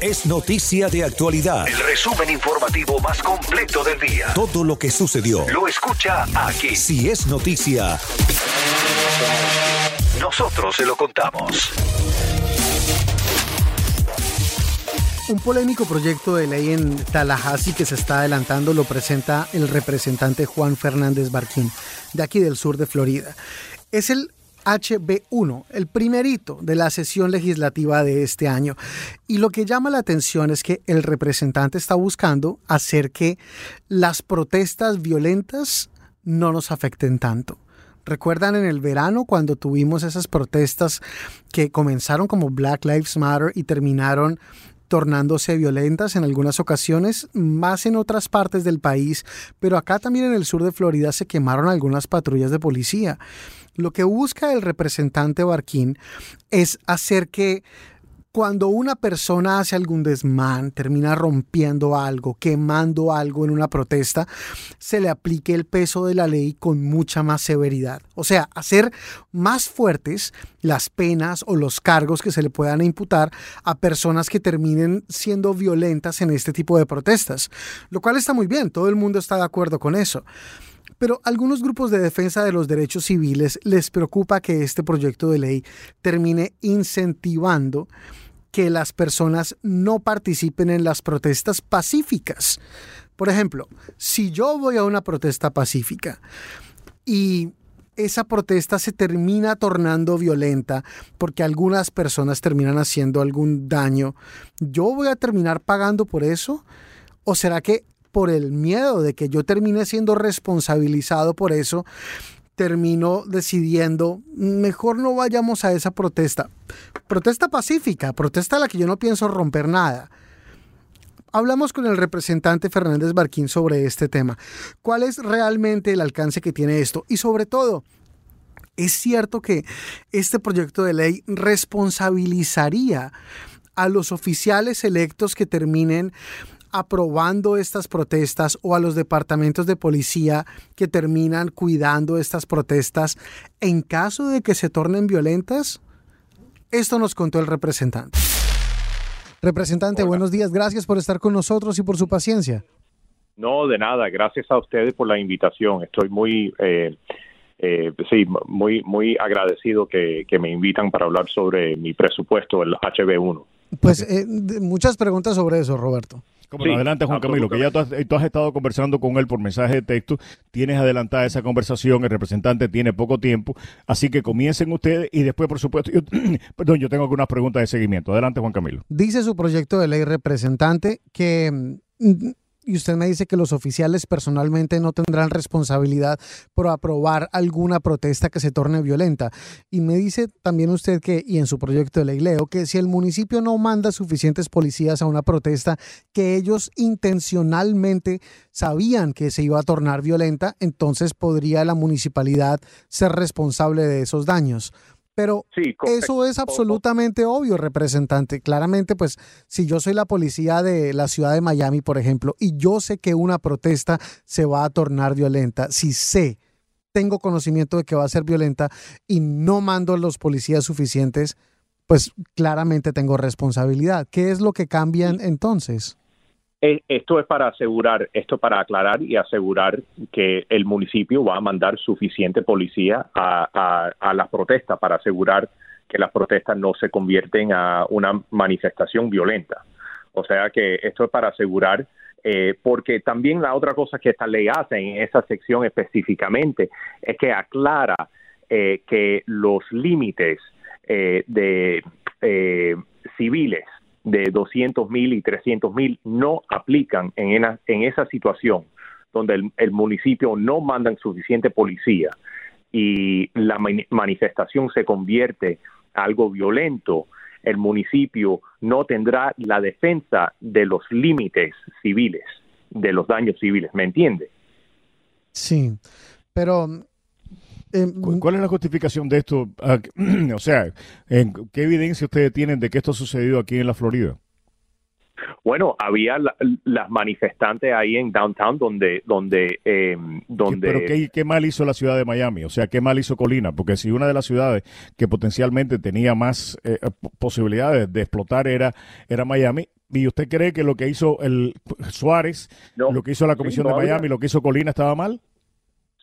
Es Noticia de Actualidad. El resumen informativo más completo del día. Todo lo que sucedió. Lo escucha aquí. Si es noticia, Nosotros se lo contamos. Un polémico proyecto de ley en Tallahassee que se está adelantando lo presenta el representante Juan Fernández Barquín, de aquí del sur de Florida. Es el HB1, el primerito de la sesión legislativa de este año. Y lo que llama la atención es que el representante está buscando hacer que las protestas violentas no nos afecten tanto. ¿Recuerdan en el verano cuando tuvimos esas protestas que comenzaron como Black Lives Matter y terminaron tornándose violentas en algunas ocasiones, más en otras partes del país, pero acá también en el sur de Florida se quemaron algunas patrullas de policía. Lo que busca el representante Barquín es hacer que cuando una persona hace algún desmán, termina rompiendo algo, quemando algo en una protesta, se le aplique el peso de la ley con mucha más severidad. O sea, hacer más fuertes las penas o los cargos que se le puedan imputar a personas que terminen siendo violentas en este tipo de protestas. Lo cual está muy bien, todo el mundo está de acuerdo con eso. Pero algunos grupos de defensa de los derechos civiles les preocupa que este proyecto de ley termine incentivando que las personas no participen en las protestas pacíficas. Por ejemplo, si yo voy a una protesta pacífica y esa protesta se termina tornando violenta porque algunas personas terminan haciendo algún daño, ¿yo voy a terminar pagando por eso? ¿O será que por el miedo de que yo termine siendo responsabilizado por eso, termino decidiendo, mejor no vayamos a esa protesta. Protesta pacífica, protesta a la que yo no pienso romper nada. Hablamos con el representante Fernández Barquín sobre este tema. ¿Cuál es realmente el alcance que tiene esto? Y sobre todo, ¿es cierto que este proyecto de ley responsabilizaría a los oficiales electos que terminen aprobando estas protestas o a los departamentos de policía que terminan cuidando estas protestas en caso de que se tornen violentas? Esto nos contó el representante. Representante, buenos días. Gracias por estar con nosotros y por su paciencia. No, de nada. Gracias a ustedes por la invitación. Estoy muy, eh, eh, sí, muy, muy agradecido que, que me invitan para hablar sobre mi presupuesto, el HB1. Pues eh, muchas preguntas sobre eso, Roberto. Como Sí, adelante, Juan Camilo, que ya tú has, tú has estado conversando con él por mensaje de texto, tienes adelantada esa conversación, el representante tiene poco tiempo, así que comiencen ustedes y después, por supuesto, yo, perdón, yo tengo algunas preguntas de seguimiento. Adelante, Juan Camilo. Dice su proyecto de ley representante que, mm, y usted me dice que los oficiales personalmente no tendrán responsabilidad por aprobar alguna protesta que se torne violenta. Y me dice también usted que, y en su proyecto de ley leo, que si el municipio no manda suficientes policías a una protesta que ellos intencionalmente sabían que se iba a tornar violenta, entonces podría la municipalidad ser responsable de esos daños. Pero Sí, eso es absolutamente obvio, representante. Claramente, pues, si yo soy la policía de la ciudad de Miami, por ejemplo, y yo sé que una protesta se va a tornar violenta, si sé, tengo conocimiento de que va a ser violenta y no mando a los policías suficientes, pues claramente tengo responsabilidad. ¿Qué es lo que cambian entonces? Eh, Esto es para asegurar, esto para aclarar y asegurar que el municipio va a mandar suficiente policía a, las protestas para asegurar que las protestas no se convierten a una manifestación violenta. O sea que esto es para asegurar, eh, porque también la otra cosa que esta ley hace en esa sección específicamente es que aclara eh, que los límites eh, de eh, civiles de 200 mil y 300 mil no aplican en, en esa situación donde el, municipio no mandan suficiente policía y la mani- manifestación se convierte a algo violento, el municipio no tendrá la defensa de los límites civiles, de los daños civiles, ¿me entiende? Sí, pero... eh, ¿Cu- ¿Cuál es la justificación de esto? Ah, O sea, ¿en ¿qué evidencia ustedes tienen de que esto ha sucedido aquí en la Florida? Bueno, había la- las manifestantes ahí en downtown donde, donde, eh, donde. Pero ¿qué, qué mal hizo la ciudad de Miami? O sea, ¿qué mal hizo Colina? Porque si una de las ciudades que potencialmente tenía más eh, po- posibilidades de explotar era, era Miami, ¿y usted cree que lo que hizo el Suárez, No. lo que hizo la Sí, Comisión no de había- Miami, lo que hizo Colina estaba mal?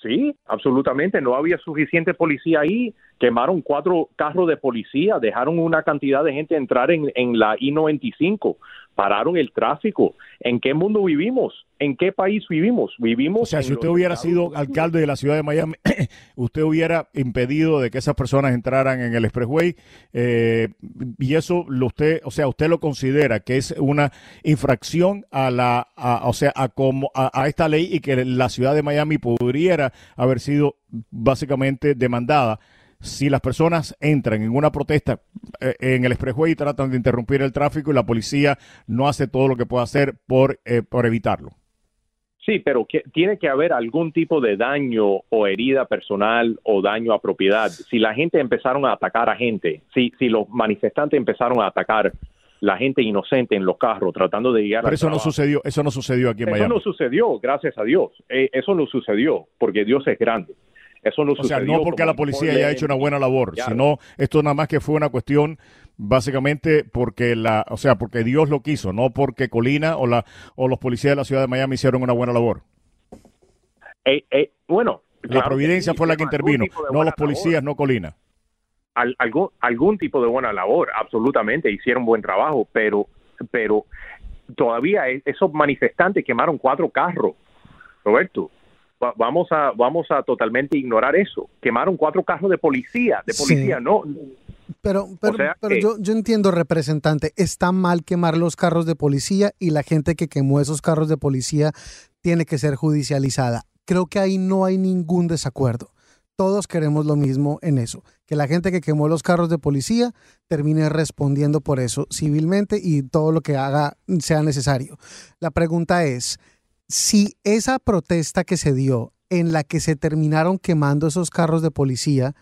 Sí, absolutamente. No había suficiente policía ahí. Quemaron cuatro carros de policía, dejaron una cantidad de gente entrar en, en la I-95, pararon el tráfico. ¿En qué mundo vivimos? ¿En qué país vivimos? Vivimos. O sea, si usted hubiera sido Unidos. alcalde de la ciudad de Miami, usted hubiera impedido de que esas personas entraran en el expressway eh, y eso lo usted, o sea, usted lo considera que es una infracción a la, a- o sea, a como a, a esta ley y que la ciudad de Miami pudiera haber sido básicamente demandada si las personas entran en una protesta eh, en el expressway y tratan de interrumpir el tráfico y la policía no hace todo lo que puede hacer por, eh, por evitarlo. Sí, pero que, tiene que haber algún tipo de daño o herida personal o daño a propiedad. Si la gente empezaron a atacar a gente, si, si los manifestantes empezaron a atacar la gente inocente en los carros tratando de llegar Pero eso no sucedió, eso no sucedió aquí en Eso Miami. no sucedió, gracias a Dios. Eh, eso no sucedió porque Dios es grande. Eso no o sea, sucedió. no porque la policía haya hecho una buena labor, Claro. sino esto nada más que fue una cuestión básicamente porque la, o sea, porque Dios lo quiso, no porque Colina o la o los policías de la ciudad de Miami hicieron una buena labor. Eh, eh, bueno, La claro providencia sí, fue la que intervino, no los policías, labor. no Colina. Al- algún, algún tipo de buena labor, absolutamente, hicieron buen trabajo, pero, pero todavía e- esos manifestantes quemaron cuatro carros, Roberto. Va- Vamos a, vamos a totalmente ignorar eso. Quemaron cuatro carros de policía, de Sí. policía, no, Pero, pero, sea pero que- yo, yo entiendo, representante, está mal quemar los carros de policía y la gente que quemó esos carros de policía tiene que ser judicializada. Creo que ahí no hay ningún desacuerdo. Todos queremos lo mismo en eso, que la gente que quemó los carros de policía termine respondiendo por eso civilmente y todo lo que haga sea necesario. La pregunta es, si esa protesta que se dio en la que se terminaron quemando esos carros de policía,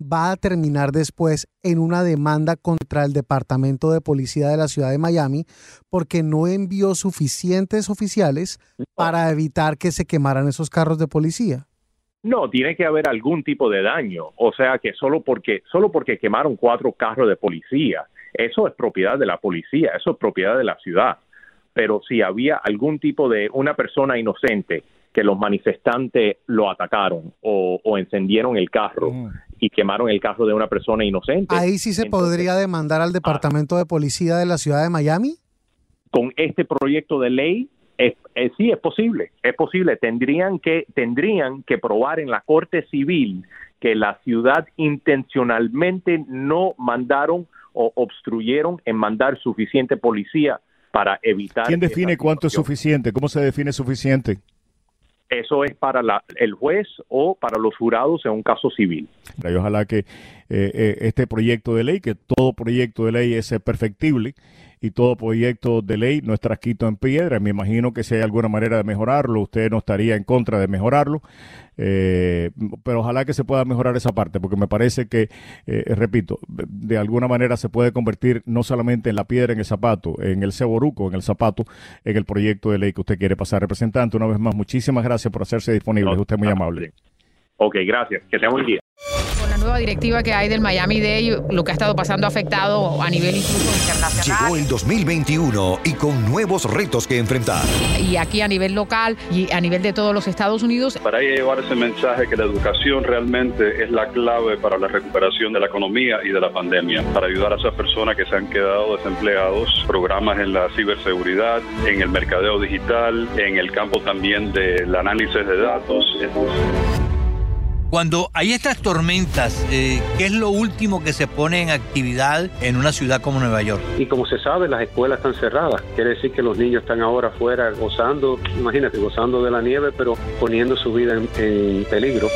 va a terminar después en una demanda contra el Departamento de Policía de la Ciudad de Miami porque no envió suficientes oficiales para evitar que se quemaran esos carros de policía. No, tiene que haber algún tipo de daño. O sea que solo porque, solo porque quemaron cuatro carros de policía, eso es propiedad de la policía, eso es propiedad de la ciudad. Pero si había algún tipo de una persona inocente que los manifestantes lo atacaron o, o encendieron el carro Mm. y quemaron el carro de una persona inocente, Ahí sí se Entonces- podría demandar al Departamento de Policía de la Ciudad de Miami. con este proyecto de ley es, es- sí es posible, es posible. Tendrían que tendrían que probar en la corte civil que la ciudad intencionalmente no mandaron o obstruyeron en mandar suficiente policía para evitar. ¿Quién define cuánto es suficiente? ¿Cómo se define suficiente? Eso es para la- el juez o para los jurados en un caso civil. Y ojalá que eh, eh, este proyecto de ley, que todo proyecto de ley es perfectible y todo proyecto de ley no está escrito en piedra. Me imagino que si hay alguna manera de mejorarlo, usted no estaría en contra de mejorarlo, eh, pero ojalá que se pueda mejorar esa parte, porque me parece que, eh, repito, de alguna manera se puede convertir no solamente en la piedra en el zapato, en el ceboruco, en el zapato, en el proyecto de ley que usted quiere pasar. Representante, una vez más, muchísimas gracias por hacerse disponible. Es usted muy amable. Ok, gracias. Que tenga buen día. Nueva directiva que hay del Miami Day, lo que ha estado pasando ha afectado a nivel incluso internacional Llegó el 2021 y con nuevos retos que enfrentar. y aquí a nivel local y a nivel de todos los Estados Unidos. Para llevar ese mensaje que la educación realmente es la clave para la recuperación de la economía y de la pandemia, para ayudar a esas personas que se han quedado desempleados, programas en la ciberseguridad, en el mercadeo digital, en el campo también del análisis de datos. Cuando hay estas tormentas, eh, ¿qué es lo último que se pone en actividad en una ciudad como Nueva York? Y como se sabe, las escuelas están cerradas. Quiere decir que los niños están ahora afuera gozando, imagínate, gozando de la nieve, pero poniendo su vida en, en peligro.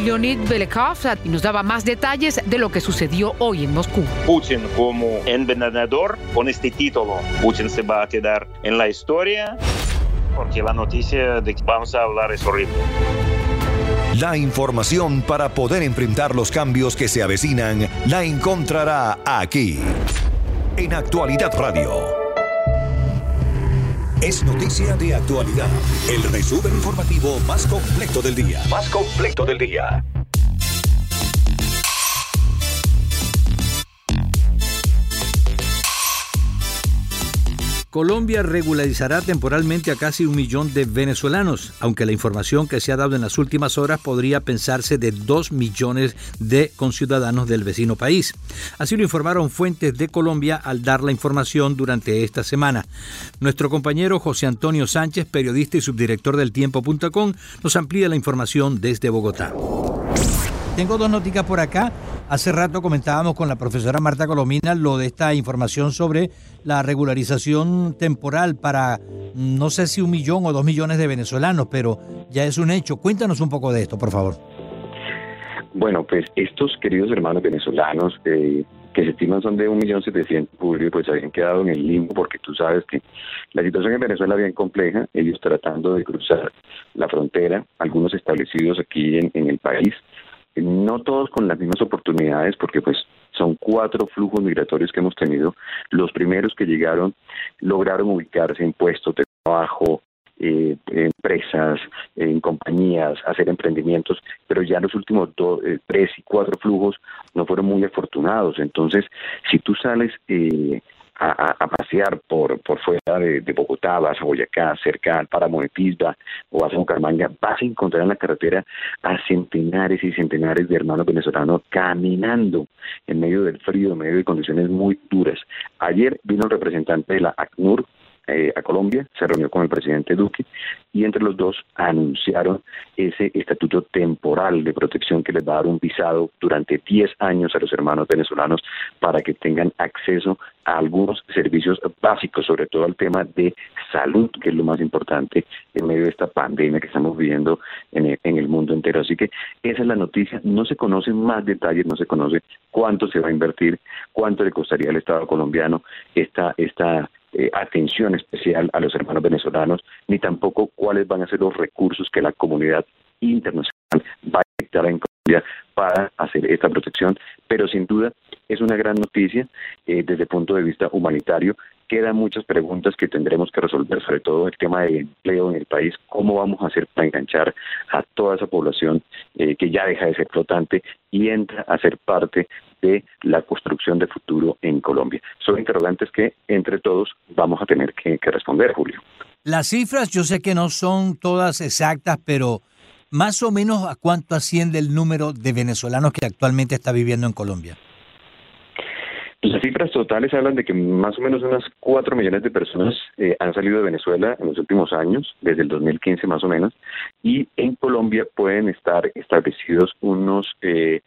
Leonid Belekov nos daba más detalles de lo que sucedió hoy en Moscú. Putin como envenenador, con este título, Putin se va a quedar en la historia. porque la noticia de que vamos a hablar es horrible. La información para poder enfrentar los cambios que se avecinan la encontrará aquí, en Actualidad Radio. Es noticia de actualidad. El resumen informativo más completo del día. Más completo del día. Colombia regularizará temporalmente a casi un millón de venezolanos, aunque la información que se ha dado en las últimas horas podría pensarse de dos millones de conciudadanos del vecino país. Así lo informaron fuentes de Colombia al dar la información durante esta semana. Nuestro compañero José Antonio Sánchez, periodista y subdirector del tiempo.com, nos amplía la información desde Bogotá. Tengo dos noticias por acá. Hace rato comentábamos con la profesora Marta Colomina lo de esta información sobre la regularización temporal para no sé si un millón o dos millones de venezolanos, pero ya es un hecho. Cuéntanos un poco de esto, por favor. Bueno, pues estos queridos hermanos venezolanos eh, que se estiman son de un millón setecientos pues habían quedado en el limbo porque tú sabes que la situación en Venezuela es bien compleja, ellos tratando de cruzar la frontera, algunos establecidos aquí en, en el país, no todos con las mismas oportunidades, porque pues son cuatro flujos migratorios que hemos tenido. Los primeros que llegaron lograron ubicarse en puestos de trabajo, eh, empresas, en compañías, hacer emprendimientos, pero ya los últimos dos, eh, tres y cuatro flujos no fueron muy afortunados. Entonces, si tú sales eh, a, pasear por, por fuera de, Bogotá, vas a Boyacá, cerca al Páramo o a Bucaramanga, vas a encontrar en la carretera a centenares y centenares de hermanos venezolanos caminando en medio del frío, en medio de condiciones muy duras. Ayer vino el representante de la ACNUR, eh, a Colombia, se reunió con el presidente Duque y entre los dos anunciaron ese estatuto temporal de protección que les va a dar un visado durante 10 años a los hermanos venezolanos para que tengan acceso a algunos servicios básicos, sobre todo al tema de salud, que es lo más importante en medio de esta pandemia que estamos viviendo en el, mundo entero. Así que esa es la noticia. No se conocen más detalles, no se conoce cuánto se va a invertir, cuánto le costaría al Estado colombiano esta, esta eh, atención especial a los hermanos venezolanos, ni tampoco cuáles van a ser los recursos que la comunidad internacional va a dictar en Colombia para hacer esta protección, pero sin duda es una gran noticia eh, desde el punto de vista humanitario. Quedan muchas preguntas que tendremos que resolver, sobre todo el tema de empleo en el país, cómo vamos a hacer para enganchar a toda esa población eh, que ya deja de ser flotante y entra a ser parte de la construcción de futuro en Colombia. Son interrogantes que entre todos vamos a tener que, que responder, Julio. Las cifras yo sé que no son todas exactas, pero más o menos a cuánto asciende el número de venezolanos que actualmente está viviendo en Colombia. Cifras totales hablan de que más o menos unas 4 millones de personas eh, han salido de Venezuela en los últimos años, desde el 2015 más o menos, y en Colombia pueden estar establecidos unos eh,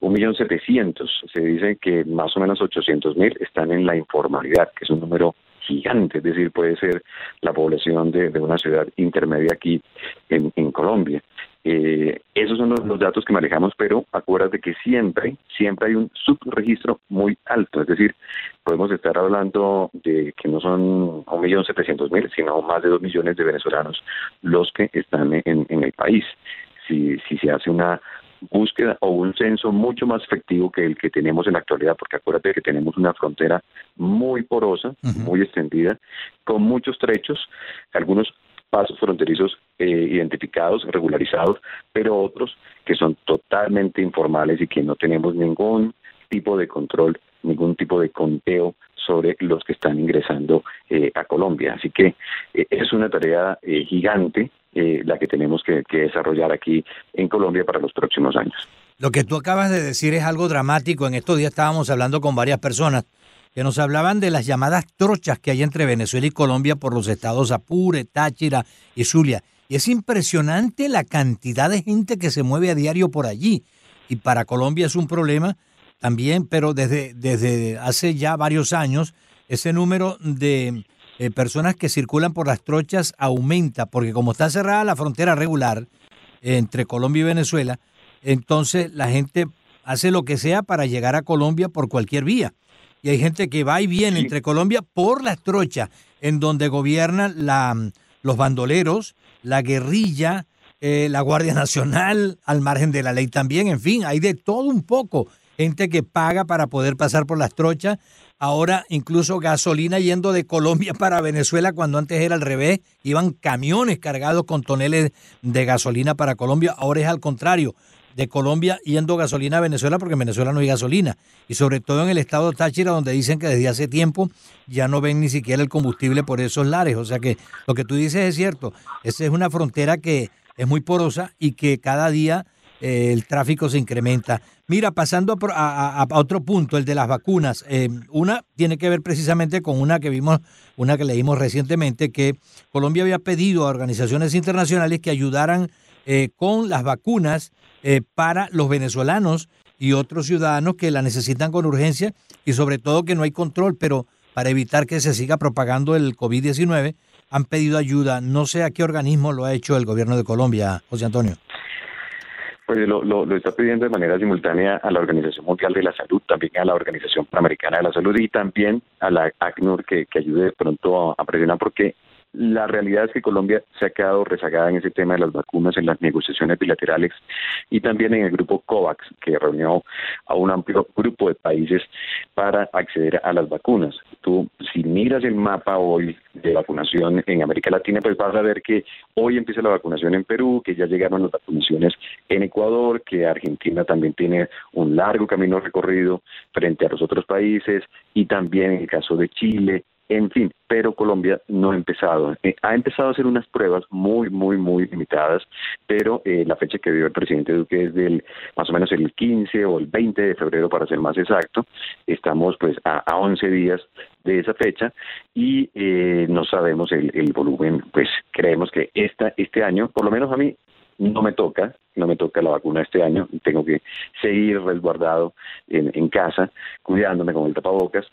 1.700.000. Se dice que más o menos 800.000 están en la informalidad, que es un número gigante, es decir, puede ser la población de, una ciudad intermedia aquí en Colombia. Eh, esos son los, datos que manejamos, pero acuérdate que siempre, siempre hay un subregistro muy alto, es decir, podemos estar hablando de que no son un millón setecientos mil, sino más de dos millones de venezolanos los que están en, el país. Si, si se hace una búsqueda o un censo mucho más efectivo que el que tenemos en la actualidad, porque acuérdate que tenemos una frontera muy porosa, muy extendida, con muchos trechos, algunos pasos fronterizos eh, identificados, regularizados, pero otros que son totalmente informales y que no tenemos ningún tipo de control, ningún tipo de conteo sobre los que están ingresando eh, a Colombia. Así que eh, es una tarea gigante la que tenemos que, que desarrollar aquí en Colombia para los próximos años. Lo que tú acabas de decir es algo dramático. En estos días estábamos hablando con varias personas que nos hablaban de las llamadas trochas que hay entre Venezuela y Colombia por los estados Apure, Táchira y Zulia. Y es impresionante la cantidad de gente que se mueve a diario por allí. Y para Colombia es un problema también, pero desde, desde hace ya varios años ese número de eh, personas que circulan por las trochas aumenta, porque como está cerrada la frontera regular entre Colombia y Venezuela, entonces la gente hace lo que sea para llegar a Colombia por cualquier vía y hay gente que va y viene entre Colombia por la trocha, en donde gobierna la, los bandoleros, la guerrilla, eh, la Guardia Nacional, al margen de la ley también, en fin, hay de todo un poco. Gente que paga para poder pasar por las trochas. Ahora incluso gasolina yendo de Colombia para Venezuela cuando antes era al revés. Iban camiones cargados con toneles de gasolina para Colombia. Ahora es al contrario de Colombia yendo gasolina a Venezuela porque en Venezuela no hay gasolina. Y sobre todo en el estado Táchira, donde dicen que desde hace tiempo ya no ven ni siquiera el combustible por esos lares. O sea que lo que tú dices es cierto. Esa es una frontera que es muy porosa y que cada día eh, el tráfico se incrementa. Mira, pasando a otro punto, el de las vacunas. eh, una tiene que ver precisamente con una que vimos, una que leímos recientemente, que Colombia había pedido a organizaciones internacionales que ayudaran eh, con las vacunas eh, para los venezolanos y otros ciudadanos que la necesitan con urgencia y sobre todo que no hay control, pero para evitar que se siga propagando el COVID-19 han pedido ayuda. No sé a qué organismo lo ha hecho el gobierno de Colombia, José Antonio. Pues lo, lo, está pidiendo de manera simultánea a la Organización Mundial de la Salud, también a la Organización Panamericana de la Salud y también a la ACNUR que, que ayude de pronto a, a presionar porque la realidad es que Colombia se ha quedado rezagada en ese tema de las vacunas en las negociaciones bilaterales y también en el grupo COVAX, que reunió a un amplio grupo de países para acceder a las vacunas. Tú, si miras el mapa hoy de vacunación en América Latina, pues vas a ver que hoy empieza la vacunación en Perú, que ya llegaron las vacunaciones en Ecuador, que Argentina también tiene un largo camino recorrido frente a los otros países y también en el caso de Chile, en fin, pero Colombia no ha empezado. Eh, ha empezado a hacer unas pruebas muy, muy, muy limitadas, pero eh, la fecha que dio el presidente Duque es del más o menos el 15 o el 20 de febrero, para ser más exacto. Estamos pues a, a 11 días de esa fecha y eh, no sabemos el, volumen, pues creemos que esta, este año, por lo menos a mí, no me toca, no me toca la vacuna este año, tengo que seguir resguardado en, en casa, cuidándome con el tapabocas,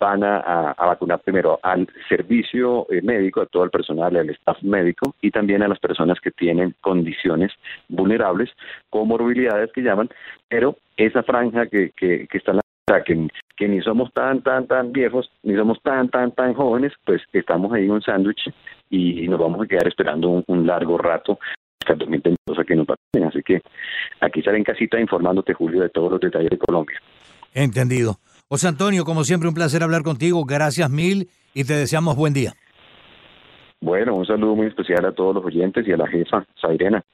van a, vacunar primero al servicio eh, médico, a todo el personal, al staff médico y también a las personas que tienen condiciones vulnerables, comorbilidades que llaman, pero esa franja que, que, que está en la que, que ni somos tan, tan, tan viejos, ni somos tan, tan, tan jóvenes, pues estamos ahí en un sándwich y nos vamos a quedar esperando un, un largo rato hasta el 2022 a que nos vacunen. Así que aquí estaré en casita informándote, Julio, de todos los detalles de Colombia. Entendido. José Antonio, como siempre, un placer hablar contigo. Gracias mil y te deseamos buen día. Bueno, un saludo muy especial a todos los oyentes y a la jefa, Sairena.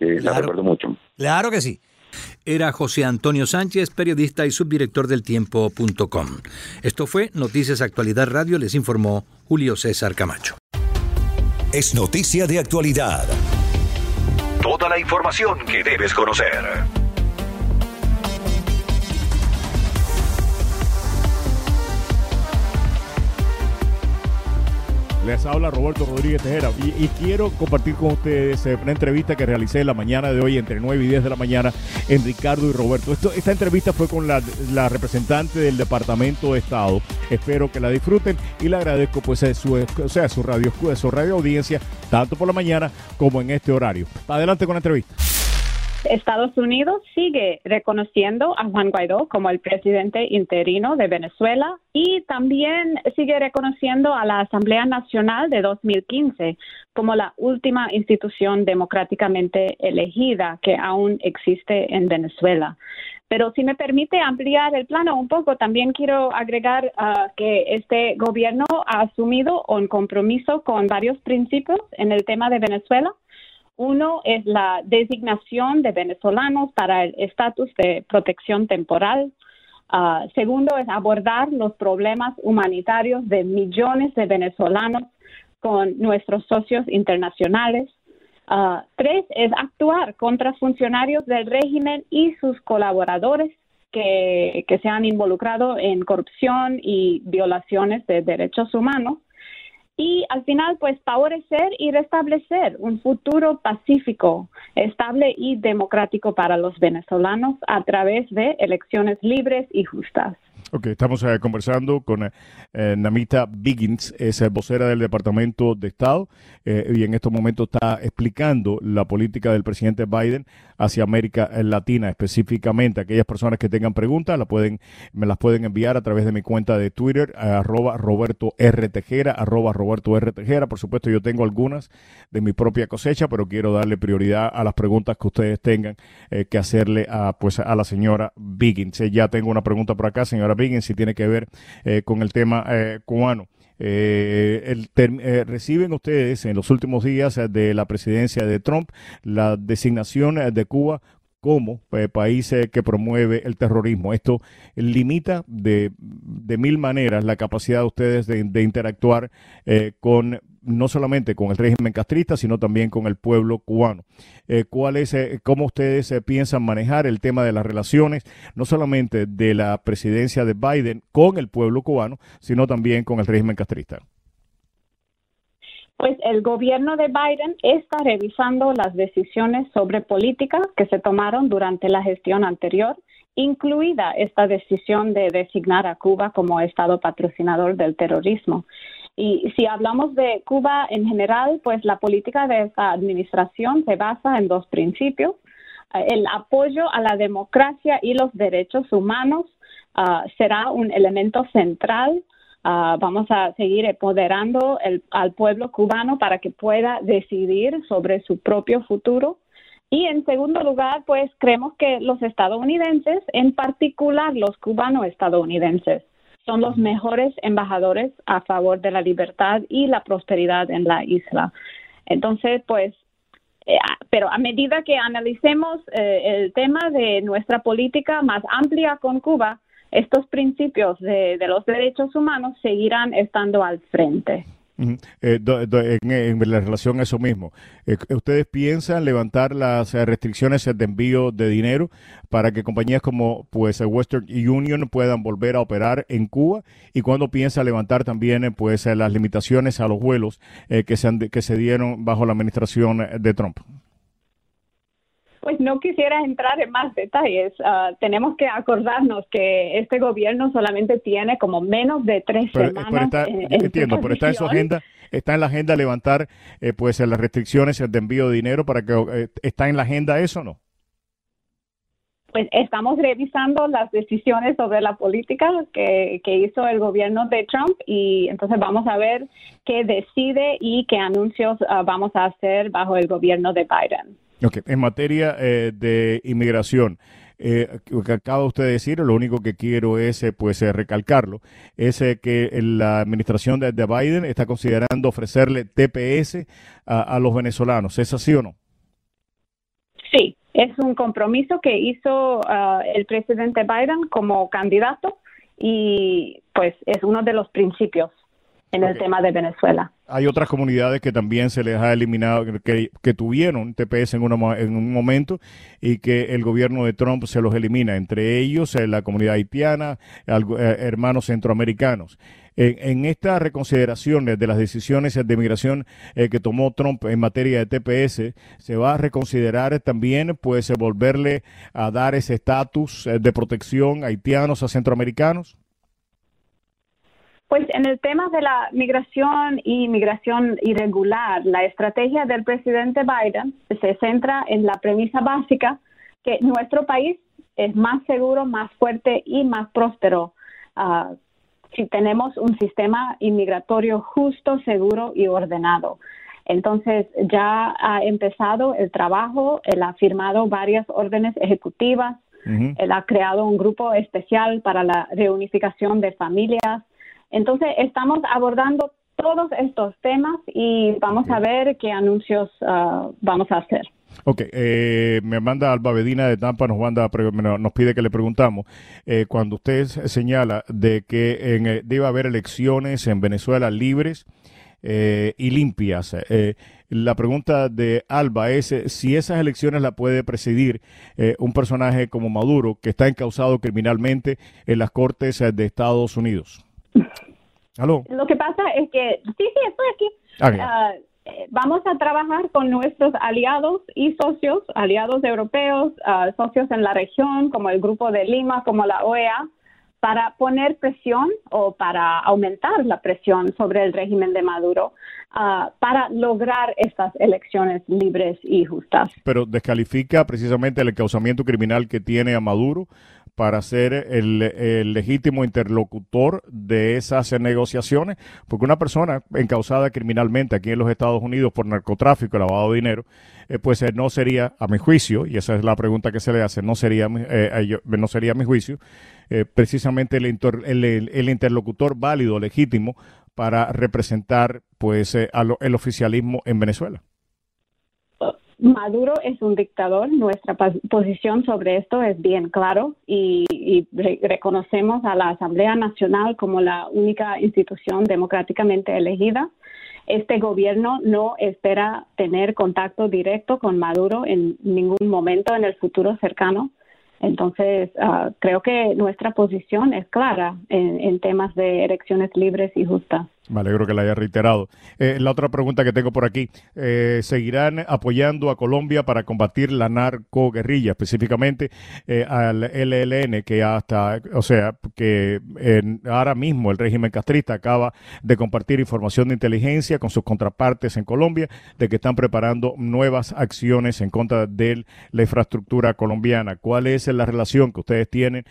La recuerdo mucho. Claro que sí. Era José Antonio Sánchez, periodista y subdirector del tiempo.com. Esto fue Noticias Actualidad Radio, les informó Julio César Camacho. Es noticia de actualidad. Toda la información que debes conocer. Habla Roberto Rodríguez Tejera y, quiero compartir con ustedes una entrevista que realicé la mañana de hoy entre 9 y 10 de la mañana en Ricardo y Roberto. Esta entrevista fue con la, representante del Departamento de Estado. Espero que la disfruten y le agradezco pues su, o sea, su radio, su radio audiencia tanto por la mañana como en este horario. Adelante con la entrevista. Estados Unidos sigue reconociendo a Juan Guaidó como el presidente interino de Venezuela y también sigue reconociendo a la Asamblea Nacional de 2015 como la última institución democráticamente elegida que aún existe en Venezuela. Pero si me permite ampliar el plano un poco, también quiero agregar ah, que este gobierno ha asumido un compromiso con varios principios en el tema de Venezuela. Uno es la designación de venezolanos para el estatus de protección temporal. Ah, segundo es abordar los problemas humanitarios de millones de venezolanos con nuestros socios internacionales. Ah, tres es actuar contra funcionarios del régimen y sus colaboradores que, que se han involucrado en corrupción y violaciones de derechos humanos y al final pues favorecer y restablecer un futuro pacífico, estable y democrático para los venezolanos a través de elecciones libres y justas. Ok, estamos eh, conversando con eh, Namita Biggins, es eh, vocera del Departamento de Estado y en estos momentos está explicando la política del presidente Biden hacia América Latina, específicamente aquellas personas que tengan preguntas, la pueden, me las pueden enviar a través de mi cuenta de Twitter, arroba Roberto R. Tejera, arroba Roberto R. Tejera. Por supuesto, yo tengo algunas de mi propia cosecha, pero quiero darle prioridad a las preguntas que ustedes tengan que hacerle a, pues, a la señora Biggins. ya tengo una pregunta por acá, señora Biggins, si tiene que ver eh, con el tema eh, cubano. Eh, el reciben ustedes en los últimos días de la presidencia de Trump la designación de Cuba como país que promueve el terrorismo. Esto limita de, de, mil maneras la capacidad de ustedes de, interactuar con no solamente con el régimen castrista, sino también con el pueblo cubano. Eh, ¿cuál es, eh, ¿Cómo ustedes eh, piensan manejar el tema de las relaciones, no solamente de la presidencia de Biden con el pueblo cubano, sino también con el régimen castrista? Pues el gobierno de Biden está revisando las decisiones sobre política que se tomaron durante la gestión anterior, incluida esta decisión de designar a Cuba como Estado patrocinador del terrorismo. Y si hablamos de Cuba en general, pues la política de esta administración se basa en dos principios. El apoyo a la democracia y los derechos humanos ah, será un elemento central. Ah, vamos a seguir empoderando al pueblo cubano para que pueda decidir sobre su propio futuro. Y en segundo lugar, pues creemos que los estadounidenses, en particular los cubanos estadounidenses, son los mejores embajadores a favor de la libertad y la prosperidad en la isla. Entonces, pues, eh, pero a medida que analicemos eh, el tema de nuestra política más amplia con Cuba, estos principios de los derechos humanos seguirán estando al frente. Eh, en, la relación a eso mismo, eh, ¿ustedes piensan levantar las eh, restricciones de envío de dinero para que compañías como pues Western Union puedan volver a operar en Cuba? ¿Y cuándo piensa levantar también pues las limitaciones a los vuelos que, se que se dieron bajo la administración de Trump? Pues no quisiera entrar en más detalles. Ah, tenemos que acordarnos que este gobierno solamente tiene como menos de tres semanas. entiendo, pero está en su agenda, está en la agenda levantar eh, pues las restricciones de envío de dinero para que eh, está en la agenda eso, o ¿no? Pues estamos revisando las decisiones sobre la política que, que hizo el gobierno de Trump y entonces vamos a ver qué decide y qué anuncios ah, vamos a hacer bajo el gobierno de Biden. En materia eh, de inmigración, eh, lo que acaba usted de decir, lo único que quiero es eh, pues recalcarlo, es que la administración de, Biden está considerando ofrecerle TPS a, los venezolanos. ¿Es así o no? Sí, es un compromiso que hizo ah, el presidente Biden como candidato y pues es uno de los principios en el tema de Venezuela. Hay otras comunidades que también se les ha eliminado, que, tuvieron TPS en, en un momento y que el gobierno de Trump se los elimina, entre ellos eh, la comunidad haitiana, eh, hermanos centroamericanos. En, esta reconsideración de las decisiones de migración eh, que tomó Trump en materia de TPS, ¿se va a reconsiderar también pues volverle a dar ese estatus de protección a haitianos, a centroamericanos? Pues en el tema de la migración y migración irregular, la estrategia del presidente Biden se centra en la premisa básica que nuestro país es más seguro, más fuerte y más próspero ah, si tenemos un sistema inmigratorio justo, seguro y ordenado. Entonces ya ha empezado el trabajo, él ha firmado varias órdenes ejecutivas, él ha creado un grupo especial para la reunificación de familias, entonces, estamos abordando todos estos temas y vamos a ver qué anuncios ah, vamos a hacer. Ok, eh, me manda Alba Bedina de Tampa, nos, manda, nos pide que le preguntamos, eh, cuando usted señala de que en, eh, debe haber elecciones en Venezuela libres y limpias, la pregunta de Alba es si esas elecciones la puede presidir un personaje como Maduro, que está encausado criminalmente en las Cortes de Estados Unidos. Lo que pasa es que, sí, sí, estoy aquí. Ah, ah, eh, vamos a trabajar con nuestros aliados y socios, aliados europeos, ah, socios en la región, como el Grupo de Lima, como la OEA, para poner presión o para aumentar la presión sobre el régimen de Maduro ah, para lograr estas elecciones libres y justas. Pero descalifica precisamente el encauzamiento criminal que tiene a Maduro para ser el, legítimo interlocutor de esas negociaciones, porque una persona encausada criminalmente aquí en los Estados Unidos por narcotráfico, lavado de dinero, eh, pues eh, no sería, a mi juicio, y esa es la pregunta que se le hace, no sería, eh, no sería a mi juicio, precisamente el, el, el, interlocutor válido, legítimo, para representar pues el oficialismo en Venezuela. Maduro es un dictador. Nuestra posición sobre esto es bien claro y, reconocemos a la Asamblea Nacional como la única institución democráticamente elegida. Este gobierno no espera tener contacto directo con Maduro en ningún momento en el futuro cercano. Entonces, ah, creo que nuestra posición es clara en temas de elecciones libres y justas. Me alegro que la haya reiterado. Eh, la otra pregunta que tengo por aquí, eh, ¿seguirán apoyando a Colombia para combatir la narcoguerrilla, específicamente eh, al LLN, que hasta, o sea, que ahora mismo el régimen castrista acaba de compartir información de inteligencia con sus contrapartes en Colombia de que están preparando nuevas acciones en contra de la infraestructura colombiana? ¿Cuál es la relación que ustedes tienen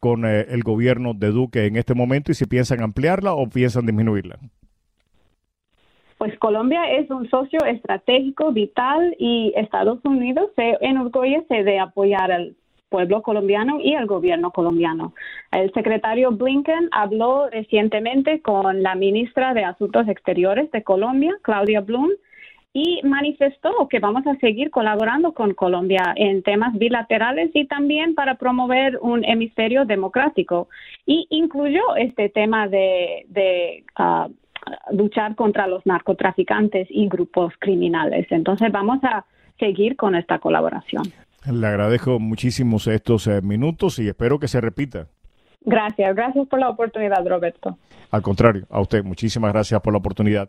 con el gobierno de Duque en este momento y si piensan ampliarla o piensan Pues Colombia es un socio estratégico vital y Estados Unidos se enorgullece de apoyar al pueblo colombiano y al gobierno colombiano. El secretario Blinken habló recientemente con la ministra de Asuntos Exteriores de Colombia, Claudia Blum, y manifestó que vamos a seguir colaborando con Colombia en temas bilaterales y también para promover un hemisferio democrático. Y incluyó este tema de, ah, luchar contra los narcotraficantes y grupos criminales. Entonces vamos a seguir con esta colaboración. Le agradezco muchísimos estos eh, minutos y espero que se repita. Gracias, gracias por la oportunidad, Roberto. Al contrario, a usted, muchísimas gracias por la oportunidad.